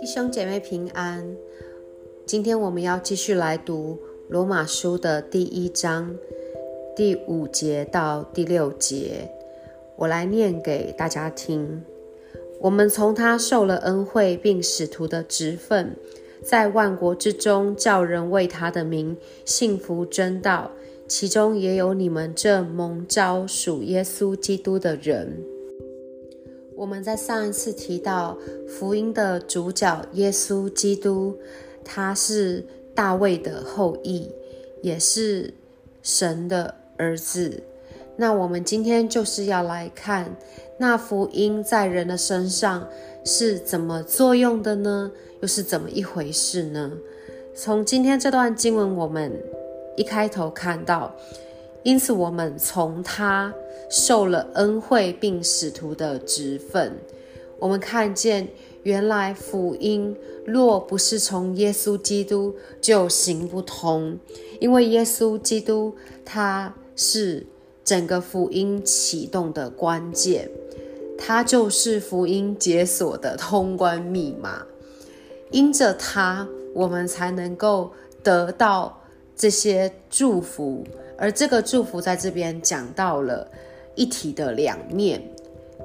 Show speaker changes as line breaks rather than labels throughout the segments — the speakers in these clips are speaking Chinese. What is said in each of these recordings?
弟兄姐妹平安，今天我们要继续来读罗马书的第一章第五节到第六节，我来念给大家听。我们从他受了恩惠，并使徒的职分，在万国之中叫人为他的名信服真道，其中也有你们这蒙召属耶稣基督的人。我们在上一次提到福音的主角耶稣基督，他是大卫的后裔，也是神的儿子。那我们今天就是要来看那福音在人的身上是怎么作用的呢？又是怎么一回事呢？从今天这段经文，我们一开头看到。因此，我们从他受了恩惠并使徒的职分，我们看见原来福音若不是从耶稣基督就行不通，因为耶稣基督他是整个福音启动的关键，他就是福音解锁的通关密码。因着他，我们才能够得到这些祝福。而这个祝福在这边讲到了一体的两面。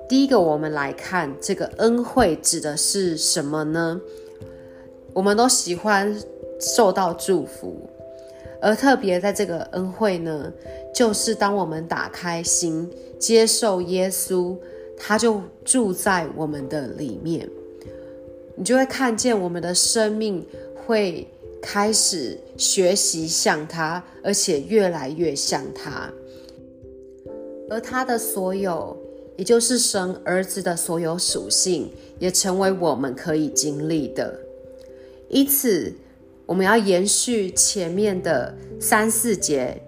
第一个，我们来看这个恩惠指的是什么呢？我们都喜欢受到祝福，而特别在这个恩惠呢，就是当我们打开心接受耶稣，他就住在我们的里面，你就会看见我们的生命会。开始学习像他，而且越来越像他，而他的所有，也就是神儿子的所有属性，也成为我们可以经历的。因此，我们要延续前面的三四节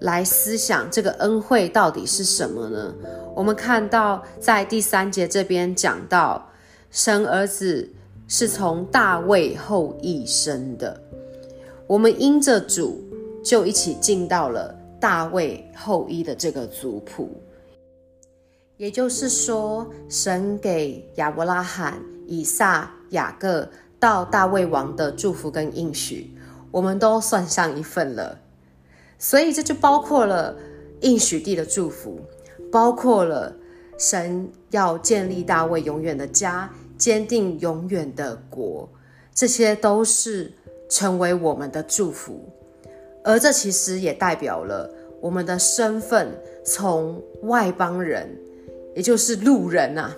来思想这个恩惠到底是什么呢？我们看到在第三节这边讲到，神儿子是从大卫后裔生的。我们因着主，就一起进到了大卫后裔的这个族谱。也就是说，神给亚伯拉罕、以撒、雅各到大卫王的祝福跟应许，我们都算上一份了。所以这就包括了应许地的祝福，包括了神要建立大卫永远的家，坚定永远的国，这些都是。成为我们的祝福，而这其实也代表了我们的身份从外邦人，也就是路人啊，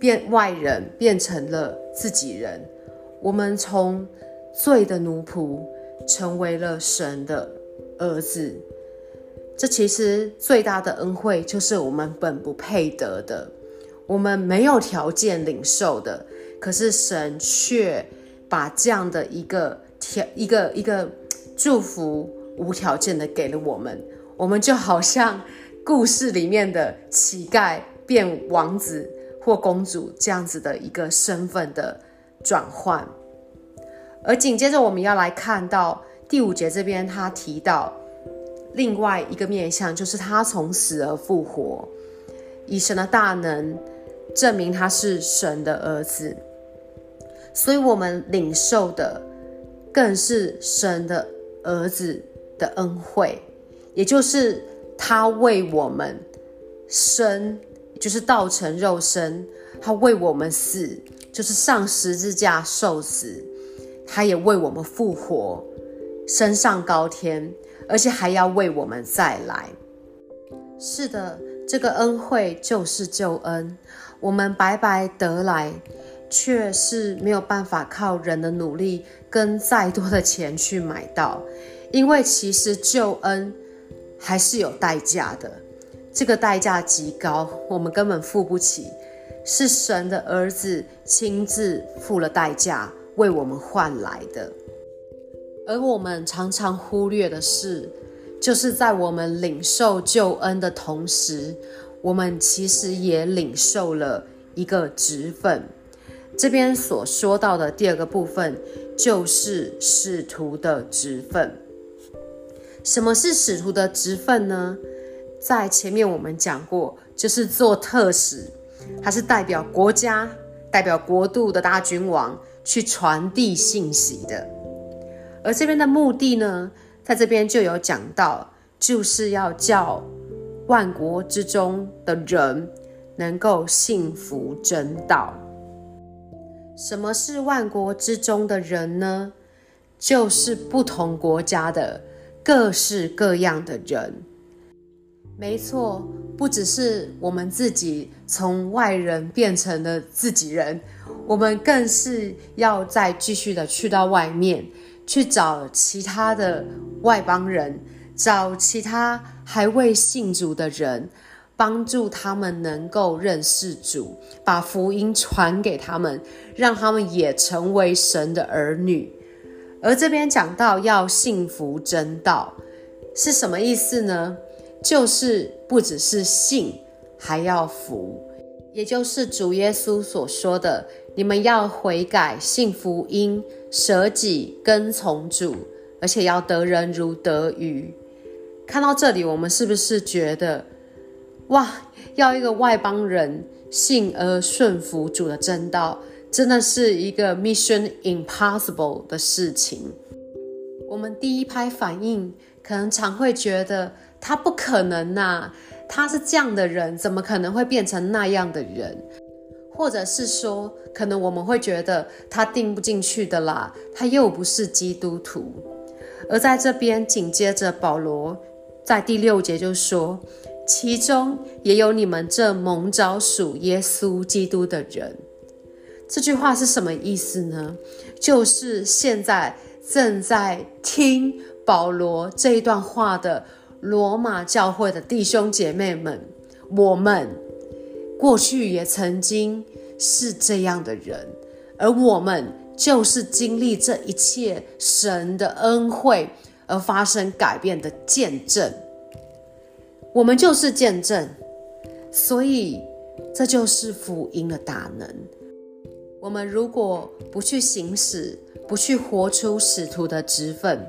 变外人变成了自己人。我们从罪的奴仆成为了神的儿子。这其实最大的恩惠就是我们本不配得的，我们没有条件领受的，可是神却把这样的一个。一个一个祝福无条件的给了我们，我们就好像故事里面的乞丐变王子或公主这样子的一个身份的转换。而紧接着我们要来看到第五节这边，他提到另外一个面向，就是他从死而复活，以神的大能证明他是神的儿子，所以我们领受的。更是神的儿子的恩惠，也就是他为我们生，就是道成肉身，他为我们死，就是上十字架受死，他也为我们复活，升上高天，而且还要为我们再来。是的，这个恩惠就是救恩，我们白白得来。却是没有办法靠人的努力跟再多的钱去买到，因为其实救恩还是有代价的，这个代价极高，我们根本付不起，是神的儿子亲自付了代价为我们换来的。而我们常常忽略的是，就是在我们领受救恩的同时，我们其实也领受了一个职分。这边所说到的第二个部分，就是使徒的职分。什么是使徒的职分呢？在前面我们讲过，就是做特使，他是代表国家、代表国度的大君王去传递信息的。而这边的目的呢，在这边就有讲到，就是要叫万国之中的人能够信服真道。什么是万国之中的人呢？就是不同国家的各式各样的人。没错，不只是我们自己从外人变成了自己人，我们更是要再继续的去到外面去找其他的外邦人，找其他还未信主的人。帮助他们能够认识主，把福音传给他们，让他们也成为神的儿女。而这边讲到要信服真道，是什么意思呢？就是不只是信，还要服，也就是主耶稣所说的：你们要悔改，信福音，舍己，跟从主，而且要得人如得鱼。看到这里，我们是不是觉得？哇，要一个外邦人信而顺服主的真道，真的是一个 mission impossible 的事情。我们第一拍反应可能常会觉得他不可能呐，他是这样的人，怎么可能会变成那样的人？或者是说，可能我们会觉得他定不进去的啦，他又不是基督徒。而在这边紧接着保罗在第六节就说。其中也有你们这蒙召属耶稣基督的人。这句话是什么意思呢？就是现在正在听保罗这一段话的罗马教会的弟兄姐妹们，我们过去也曾经是这样的人，而我们就是经历这一切神的恩惠而发生改变的见证。我们就是见证，所以这就是福音的大能。我们如果不去行使，不去活出使徒的职分，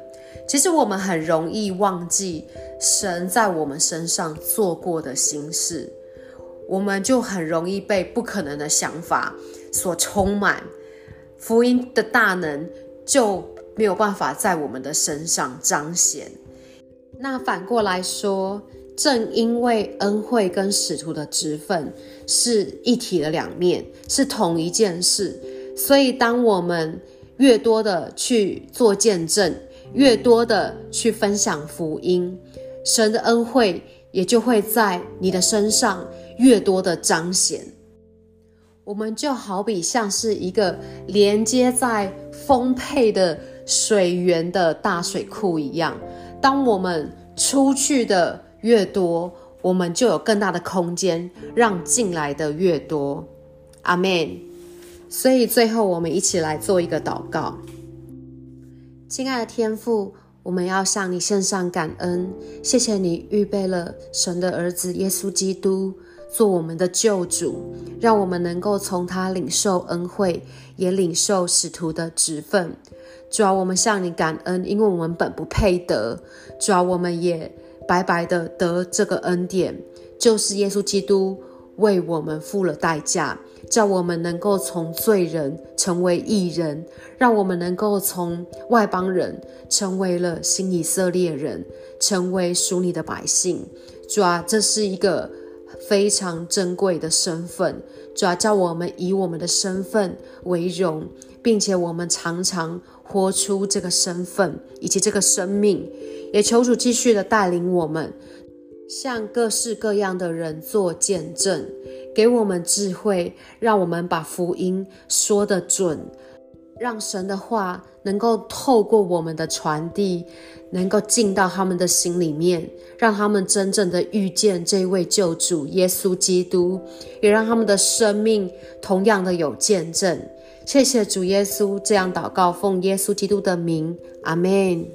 其实我们很容易忘记神在我们身上做过的心事，我们就很容易被不可能的想法所充满，福音的大能就没有办法在我们的身上彰显。那反过来说，正因为恩惠跟使徒的职分是一体的两面，是同一件事，所以当我们越多的去做见证，越多的去分享福音，神的恩惠也就会在你的身上越多的彰显。我们就好比像是一个连接在丰沛的水源的大水库一样，当我们出去的。越多，我们就有更大的空间，让进来的越多。阿门。所以最后，我们一起来做一个祷告。亲爱的天父，我们要向你献上感恩，谢谢你预备了神的儿子耶稣基督做我们的救主，让我们能够从他领受恩惠，也领受使徒的职分。主要我们向你感恩，因为我们本不配得。主要我们也。白白的得这个恩典，就是耶稣基督为我们付了代价，叫我们能够从罪人成为义人，让我们能够从外邦人成为了新以色列人，成为属你的百姓。主啊，这是一个非常珍贵的身份。主啊，叫我们以我们的身份为荣，并且我们常常活出这个身份以及这个生命。也求主继续的带领我们，向各式各样的人做见证，给我们智慧，让我们把福音说得准，让神的话能够透过我们的传递，能够进到他们的心里面，让他们真正的遇见这位救主耶稣基督，也让他们的生命同样的有见证。谢谢主耶稣，这样祷告，奉耶稣基督的名，阿门。